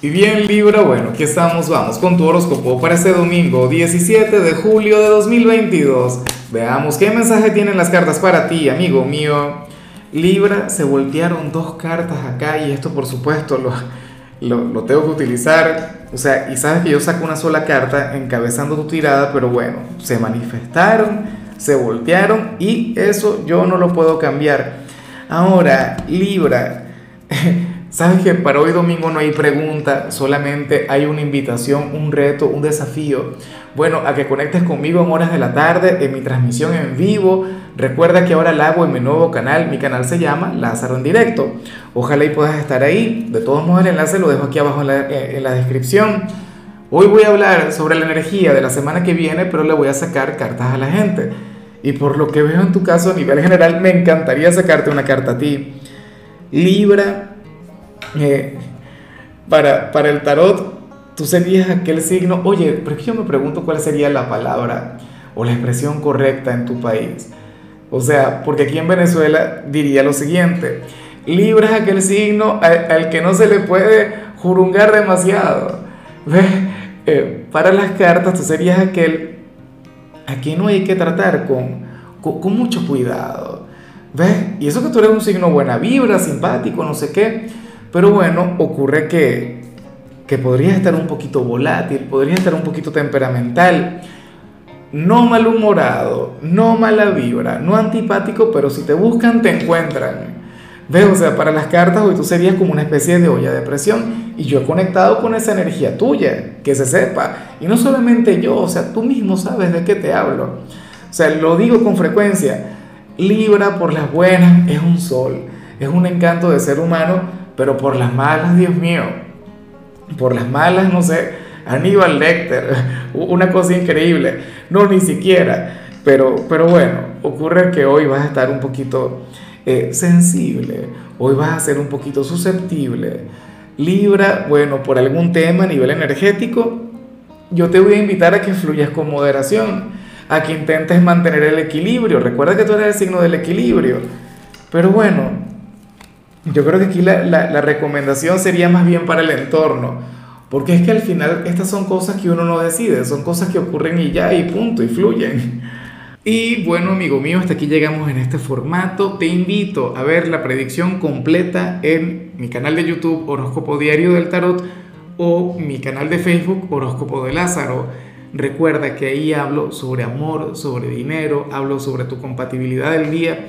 Y bien Libra, bueno, aquí estamos, vamos con tu horóscopo para este domingo 17 de julio de 2022. Veamos qué mensaje tienen las cartas para ti, amigo mío. Libra, se voltearon dos cartas acá y esto por supuesto lo, lo, tengo que utilizar. O sea, y sabes que yo saco una sola carta encabezando tu tirada, pero bueno, se manifestaron, se voltearon y eso yo no lo puedo cambiar. Ahora, Libra. Sabes que para hoy domingo no hay pregunta, solamente hay una invitación, un reto, un desafío. Bueno, a que conectes conmigo en horas de la tarde en mi transmisión en vivo. Recuerda que ahora la hago en mi nuevo canal, mi canal se llama Lázaro en directo. Ojalá y puedas estar ahí. De todos modos el enlace lo dejo aquí abajo en la, en la descripción. Hoy voy a hablar sobre la energía de la semana que viene, pero le voy a sacar cartas a la gente. Y por lo que veo en tu caso a nivel general, me encantaría sacarte una carta a ti. Libra eh, para, para el tarot, tú serías aquel signo, oye, pero es que yo me pregunto cuál sería la palabra o la expresión correcta en tu país. O sea, porque aquí en Venezuela diría lo siguiente, Libra es aquel signo al, que no se le puede jurungar demasiado. Eh, para las cartas, tú serías aquel a quien no hay que tratar con, con, con mucho cuidado. ¿Ves? Y eso que tú eres un signo buena vibra, simpático, no sé qué. Pero bueno, ocurre que, que podría estar un poquito volátil, podría estar un poquito temperamental, no malhumorado, no mala vibra, no antipático, pero si te buscan te encuentran. ¿Ves? O sea, para las cartas hoy tú serías como una especie de olla de presión y yo he conectado con esa energía tuya, que se sepa. Y no solamente yo, o sea, tú mismo sabes de qué te hablo. O sea, lo digo con frecuencia. Libra por las buenas es un sol, es un encanto de ser humano pero por las malas, Dios mío, por las malas, no sé, Aníbal Lecter, una cosa increíble, no, ni siquiera, pero, pero bueno, ocurre que hoy vas a estar un poquito eh, sensible, hoy vas a ser un poquito susceptible, Libra, bueno, por algún tema a nivel energético, yo te voy a invitar a que fluyas con moderación, a que intentes mantener el equilibrio, recuerda que tú eres el signo del equilibrio, pero bueno, yo creo que aquí la, recomendación sería más bien para el entorno, porque es que al final estas son cosas que uno no decide, son cosas que ocurren y ya, y punto, y fluyen. Y bueno, amigo mío, hasta aquí llegamos en este formato. Te invito a ver la predicción completa en mi canal de YouTube Horóscopo Diario del Tarot o mi canal de Facebook Horóscopo de Lázaro. Recuerda que ahí hablo sobre amor, sobre dinero, hablo sobre tu compatibilidad del día